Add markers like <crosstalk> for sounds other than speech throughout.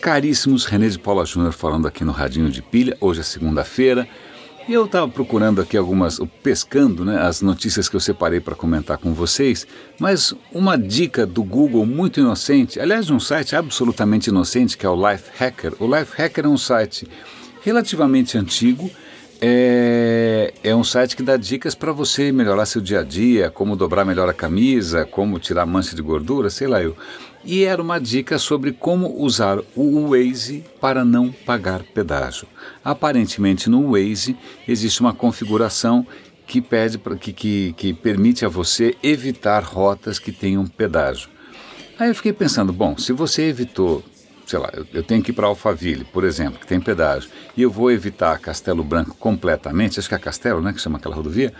Caríssimos, René de Paula Júnior falando aqui no Radinho de Pilha. Hoje é segunda-feira. E eu estava procurando aqui algumas, pescando né, as notícias que eu separei para comentar com vocês, mas uma dica do Google muito inocente, aliás, de um site absolutamente inocente, que é o Life Hacker. O Life Hacker é um site relativamente antigo, é, é um site que dá dicas para você melhorar seu dia a dia, como dobrar melhor a camisa, como tirar mancha de gordura, sei lá eu. E era uma dica sobre como usar o Waze para não pagar pedágio. Aparentemente no Waze existe uma configuração que pede que, que, que permite a você evitar rotas que tenham pedágio. Aí eu fiquei pensando, bom, se você evitou sei lá, eu, eu tenho que ir para Alphaville, por exemplo, que tem pedágio, e eu vou evitar Castelo Branco completamente, acho que é Castelo, né, que chama aquela rodovia.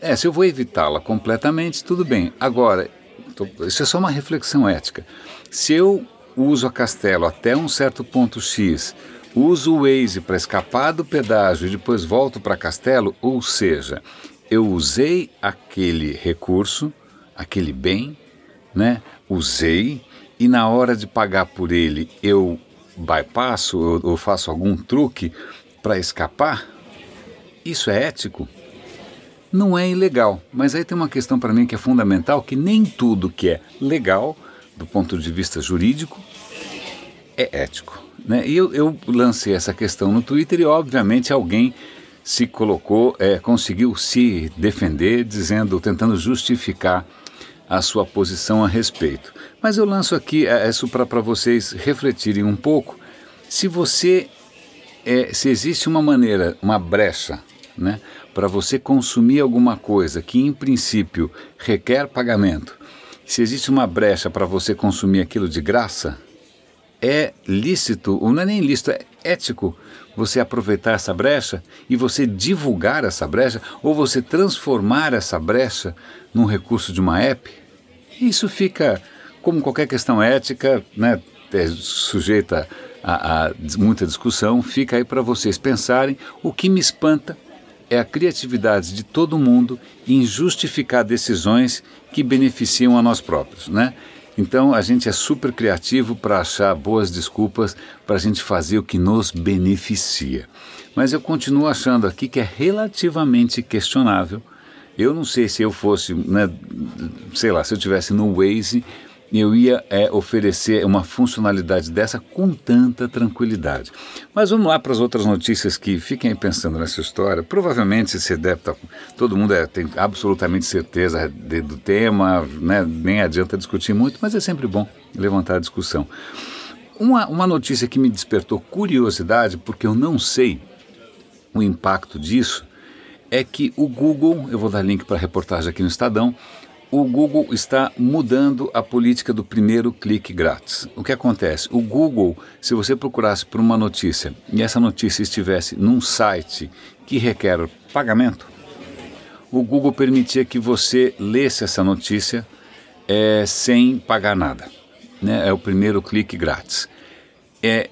É, se eu vou evitá-la completamente, tudo bem. Agora, tô, isso é só uma reflexão ética. Se eu uso a Castelo até um certo ponto X, uso o Waze para escapar do pedágio e depois volto para Castelo, ou seja, eu usei aquele recurso, aquele bem, né? Usei, e na hora de pagar por ele eu bypasso ou, ou faço algum truque para escapar, isso é ético? Não é ilegal, mas aí tem uma questão para mim que é fundamental, que nem tudo que é legal, do ponto de vista jurídico, é ético. Né? E eu, eu lancei essa questão no Twitter e obviamente alguém se colocou, é, conseguiu se defender, dizendo, tentando justificar a sua posição a respeito. Mas eu lanço aqui é, isso para vocês refletirem um pouco. Se você, é, se existe uma maneira, uma brecha, né, para você consumir alguma coisa que em princípio requer pagamento, se existe uma brecha para você consumir aquilo de graça, é lícito, ou não é nem lícito, é ético você aproveitar essa brecha e você divulgar essa brecha ou você transformar essa brecha num recurso de uma app? Isso fica, como qualquer questão ética, né, é sujeita a, a muita discussão, fica aí para vocês pensarem. O que me espanta é a criatividade de todo mundo em justificar decisões que beneficiam a nós próprios, né? Então a gente é super criativo para achar boas desculpas para a gente fazer o que nos beneficia. Mas eu continuo achando aqui que é relativamente questionável. Eu não sei se eu fosse, né, sei lá, se eu tivesse no Waze, eu ia é, oferecer uma funcionalidade dessa com tanta tranquilidade. Mas vamos lá para as outras notícias que fiquem pensando nessa história. Provavelmente deve estar. Tá, todo mundo é, tem absolutamente certeza de, do tema, né? nem adianta discutir muito, mas é sempre bom levantar a discussão. Uma, uma notícia que me despertou curiosidade, porque eu não sei o impacto disso, é que o Google, eu vou dar link para a reportagem aqui no Estadão, o Google está mudando a política do primeiro clique grátis. O que acontece? O Google, se você procurasse por uma notícia e essa notícia estivesse num site que requer pagamento, o Google permitia que você lesse essa notícia é, sem pagar nada. Né? É o primeiro clique grátis. É,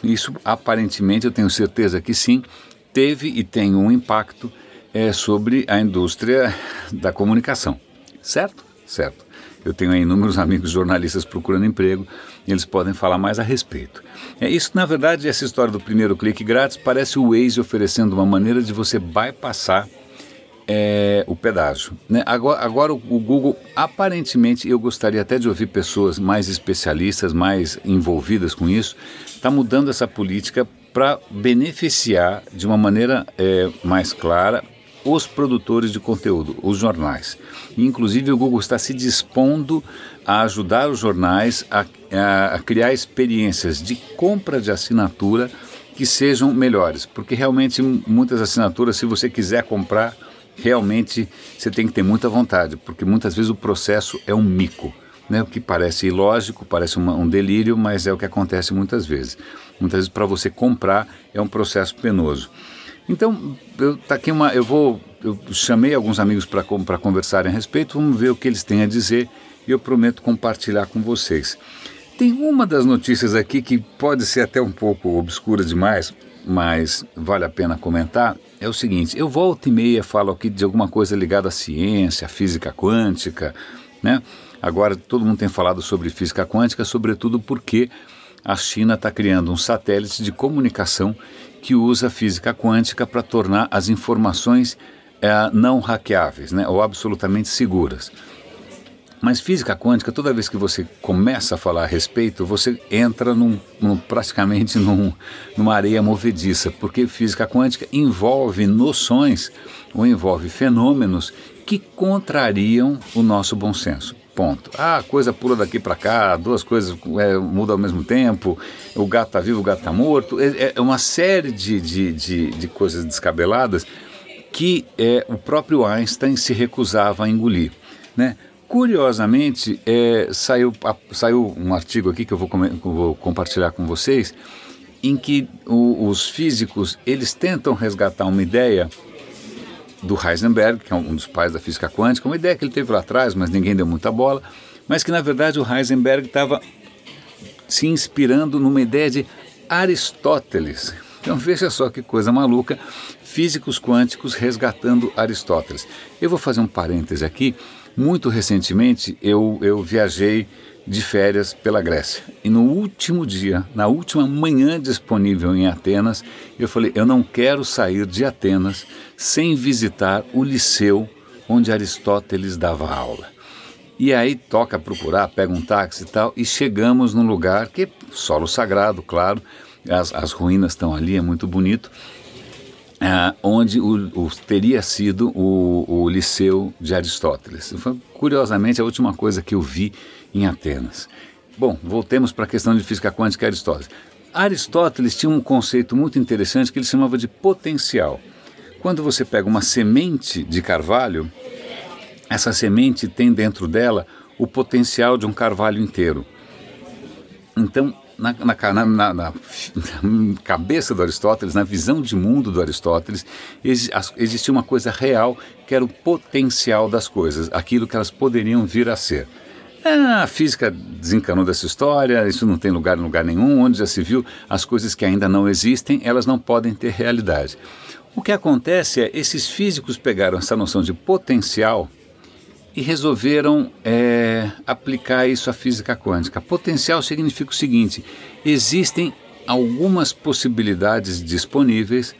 isso aparentemente, eu tenho certeza que sim, teve e tem um impacto é, sobre a indústria da comunicação. Certo? Certo. Eu tenho aí inúmeros amigos jornalistas procurando emprego e eles podem falar mais a respeito. É isso, na verdade, essa história do primeiro clique grátis parece o Waze oferecendo uma maneira de você bypassar é, o pedágio. Né? Agora, agora o, o, Google, aparentemente, eu gostaria até de ouvir pessoas mais especialistas, mais envolvidas com isso, está mudando essa política para beneficiar de uma maneira é, mais clara os produtores de conteúdo, os jornais. Inclusive, o Google está se dispondo a ajudar os jornais a, a, a criar experiências de compra de assinatura que sejam melhores, porque realmente muitas assinaturas, se você quiser comprar, realmente você tem que ter muita vontade, porque muitas vezes o processo é um mico. Né, o que parece ilógico, parece uma, um delírio, mas é o que acontece muitas vezes. Muitas vezes para você comprar é um processo penoso. Então, eu, tá aqui uma, eu vou, eu chamei alguns amigos para conversarem a respeito, vamos ver o que eles têm a dizer e eu prometo compartilhar com vocês. Tem uma das notícias aqui que pode ser até um pouco obscura demais, mas vale a pena comentar. É o seguinte: eu volto e meia falo aqui de alguma coisa ligada à ciência, à física quântica, né? Agora todo mundo tem falado sobre física quântica, sobretudo porque a China está criando um satélite de comunicação que usa física quântica para tornar as informações é, não hackeáveis, né, ou absolutamente seguras. Mas física quântica, toda vez que você começa a falar a respeito, você entra num, num, praticamente num, numa areia movediça, porque física quântica envolve noções ou envolve fenômenos que contrariam o nosso bom senso. Ponto. Ah, coisa pula daqui para cá, duas coisas é, mudam ao mesmo tempo, o gato está vivo, o gato está morto. É, é, uma série de, de, de, de coisas descabeladas que é, o próprio Einstein se recusava a engolir. Né? Curiosamente, é, saiu, a, saiu um artigo aqui que eu vou, vou compartilhar com vocês, em que o, os físicos eles tentam resgatar uma ideia do Heisenberg, que é um dos pais da física quântica, uma ideia que ele teve lá atrás, mas ninguém deu muita bola, mas que na verdade o Heisenberg estava se inspirando numa ideia de Aristóteles. Então veja só que coisa maluca, físicos quânticos resgatando Aristóteles. Eu vou fazer um parêntese aqui. Muito recentemente eu, eu viajei de férias pela Grécia. E no último dia, na última manhã disponível em Atenas, eu falei: eu não quero sair de Atenas sem visitar o liceu onde Aristóteles dava aula. E aí toca procurar, pega um táxi e tal, e chegamos num lugar que é solo sagrado, claro, as, as ruínas estão ali, é muito bonito, é, onde o, o, teria sido o, o liceu de Aristóteles. Foi, curiosamente, a última coisa que eu vi em Atenas. Bom, voltemos para a questão de física quântica e Aristóteles. Aristóteles tinha um conceito muito interessante que ele chamava de potencial. Quando você pega uma semente de carvalho, essa semente tem dentro dela o potencial de um carvalho inteiro. Então, na, na, na, na, <laughs> cabeça do Aristóteles, na visão de mundo do Aristóteles, existia uma coisa real que era o potencial das coisas, aquilo que elas poderiam vir a ser. É, a física desencanou dessa história, isso não tem lugar em lugar nenhum, onde já se viu as coisas que ainda não existem, elas não podem ter realidade. O que acontece é, esses físicos pegaram essa noção de potencial e resolveram é, aplicar isso à física quântica. Potencial significa o seguinte: existem algumas possibilidades disponíveis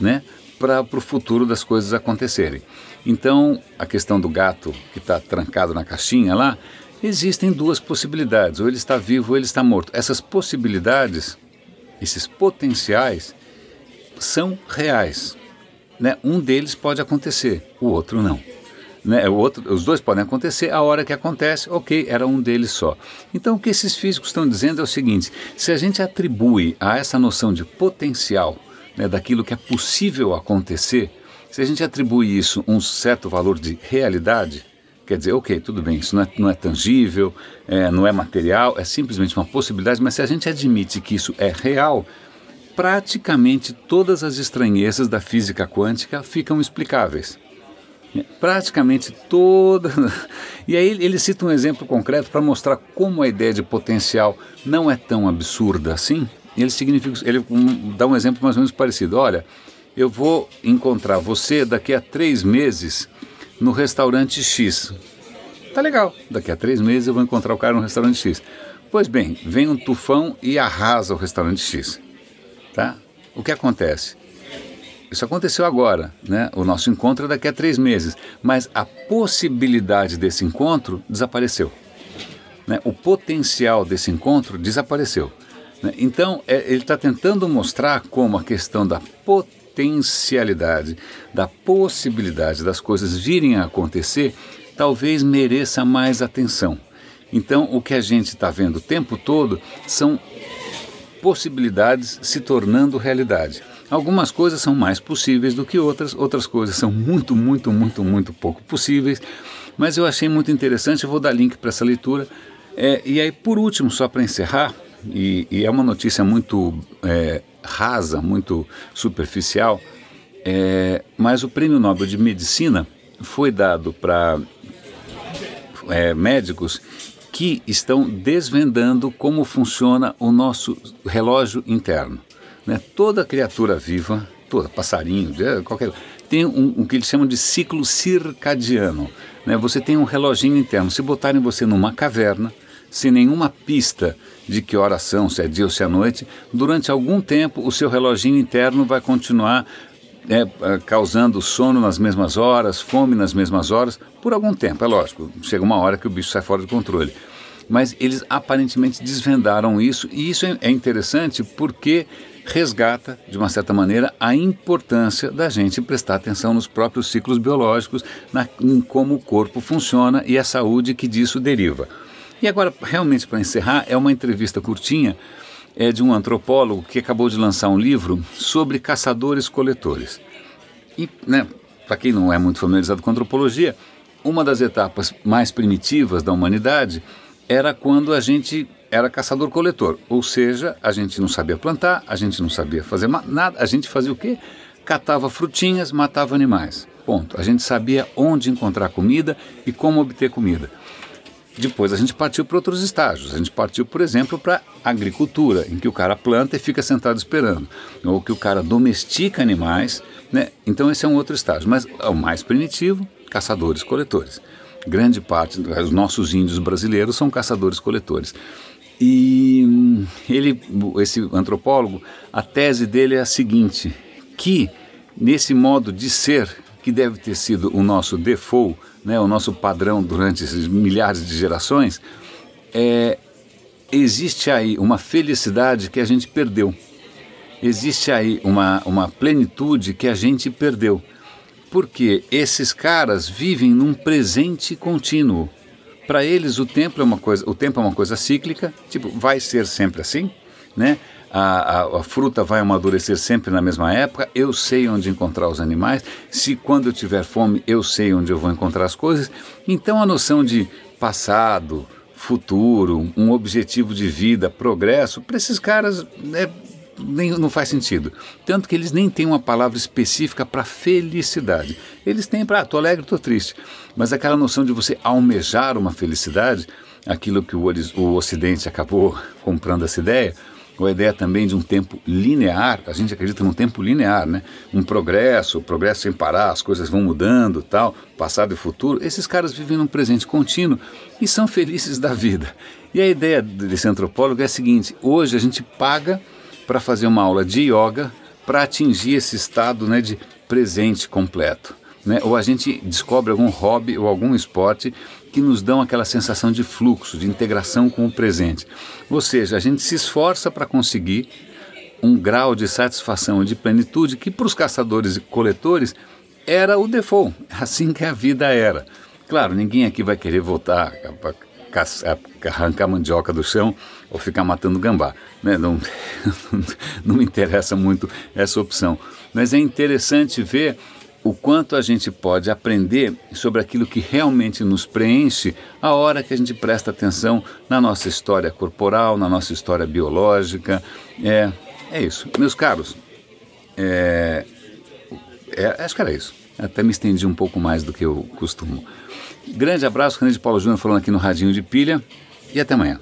né, para o futuro das coisas acontecerem. Então, a questão do gato que está trancado na caixinha lá, existem duas possibilidades: ou ele está vivo ou ele está morto. Essas possibilidades, esses potenciais, são reais. Né? Um deles pode acontecer, o outro não. Né? O outro, os dois podem acontecer, a hora que acontece, ok, era um deles só. Então, o que esses físicos estão dizendo é o seguinte: se a gente atribui a essa noção de potencial, né, daquilo que é possível acontecer, se a gente atribui isso um certo valor de realidade, quer dizer, ok, tudo bem, isso não é, não é tangível, é, não é material, é simplesmente uma possibilidade, mas se a gente admite que isso é real, praticamente todas as estranhezas da física quântica ficam explicáveis. Praticamente toda. <laughs> E aí ele cita um exemplo concreto para mostrar como a ideia de potencial não é tão absurda assim. Ele significa, ele dá um exemplo mais ou menos parecido. Olha, eu vou encontrar você daqui a três meses no restaurante X. Tá legal, daqui a três meses eu vou encontrar o cara no restaurante X. Pois bem, vem um tufão e arrasa o restaurante X. Tá? O que acontece? Isso aconteceu agora, né? O nosso encontro é daqui a três meses, mas a possibilidade desse encontro desapareceu. Né? O potencial desse encontro desapareceu. Né? Então, é, ele está tentando mostrar como a questão da potencialidade, da possibilidade das coisas virem a acontecer, talvez mereça mais atenção. Então, o que a gente está vendo o tempo todo são possibilidades se tornando realidade. Algumas coisas são mais possíveis do que outras, outras coisas são muito, muito, muito, muito pouco possíveis. Mas eu achei muito interessante, eu vou dar link para essa leitura. É, e aí, por último, só para encerrar, e, e, é uma notícia muito é, rasa, muito superficial, é, mas o Prêmio Nobel de Medicina foi dado para é, médicos que estão desvendando como funciona o nosso relógio interno. Né? Toda criatura viva, toda passarinho, qualquer tem um, um que eles chamam de ciclo circadiano. Né? Você tem um reloginho interno. Se botarem você numa caverna, sem nenhuma pista de que horas são, se é dia ou se é noite, durante algum tempo o seu reloginho interno vai continuar é, causando sono nas mesmas horas, fome nas mesmas horas, por algum tempo. É lógico, chega uma hora que o bicho sai fora de controle. Mas eles aparentemente desvendaram isso, e isso é interessante porque resgata, de uma certa maneira, a importância da gente prestar atenção nos próprios ciclos biológicos, na, em como o corpo funciona e a saúde que disso deriva. E agora, realmente, para encerrar, é uma entrevista curtinha é de um antropólogo que acabou de lançar um livro sobre caçadores-coletores. E, né, para quem não é muito familiarizado com antropologia, uma das etapas mais primitivas da humanidade era quando a gente era caçador-coletor, ou seja, a gente não sabia plantar, a gente não sabia fazer nada, a gente fazia o quê? Catava frutinhas, matava animais. Ponto. A gente sabia onde encontrar comida e como obter comida. Depois a gente partiu para outros estágios. A gente partiu, por exemplo, para agricultura, em que o cara planta e fica sentado esperando, ou que o cara domestica animais, né? Então esse é um outro estágio. Mas é o mais primitivo, caçadores-coletores. Grande parte dos nossos índios brasileiros são caçadores-coletores. E hum, ele, esse antropólogo, a tese dele é a seguinte: que nesse modo de ser que deve ter sido o nosso default, né, o nosso padrão durante esses milhares de gerações, é, existe aí uma felicidade que a gente perdeu. Existe aí uma, uma plenitude que a gente perdeu. Porque esses caras vivem num presente contínuo. Para eles o tempo é uma coisa, o tempo é uma coisa cíclica, tipo, vai ser sempre assim, né? A, a, a, fruta vai amadurecer sempre na mesma época, eu sei onde encontrar os animais, se quando eu tiver fome eu sei onde eu vou encontrar as coisas. Então a noção de passado, futuro, um objetivo de vida, progresso, para esses caras é, nem, não faz sentido. Tanto que eles nem têm uma palavra específica para felicidade. Eles têm para, ah, tô alegre, tô triste. Mas aquela noção de você almejar uma felicidade, aquilo que o, o Ocidente acabou <laughs> comprando essa ideia, ou a ideia também de um tempo linear, a gente acredita num tempo linear, né? Um progresso, progresso sem parar, as coisas vão mudando, tal, passado e futuro. Esses caras vivem num presente contínuo e são felizes da vida. E a ideia desse antropólogo é a seguinte: hoje a gente paga para fazer uma aula de yoga para atingir esse estado né, de presente completo. Né? Ou a gente descobre algum hobby ou algum esporte que nos dão aquela sensação de fluxo, de integração com o presente. Ou seja, a gente se esforça para conseguir um grau de satisfação de plenitude que para os caçadores e coletores era o default, <laughs> assim que a vida era. Claro, ninguém aqui vai querer voltar a arrancar mandioca do chão ou ficar matando gambá. Né? Não, <laughs> não me interessa muito essa opção. Mas é interessante ver o quanto a gente pode aprender sobre aquilo que realmente nos preenche a hora que a gente presta atenção na nossa história corporal, na nossa história biológica. É, é isso. Meus caros, é, é, acho que era isso. Até me estendi um pouco mais do que eu costumo. Grande abraço, René de Paulo Júnior falando aqui no Radinho de Pilha e até amanhã.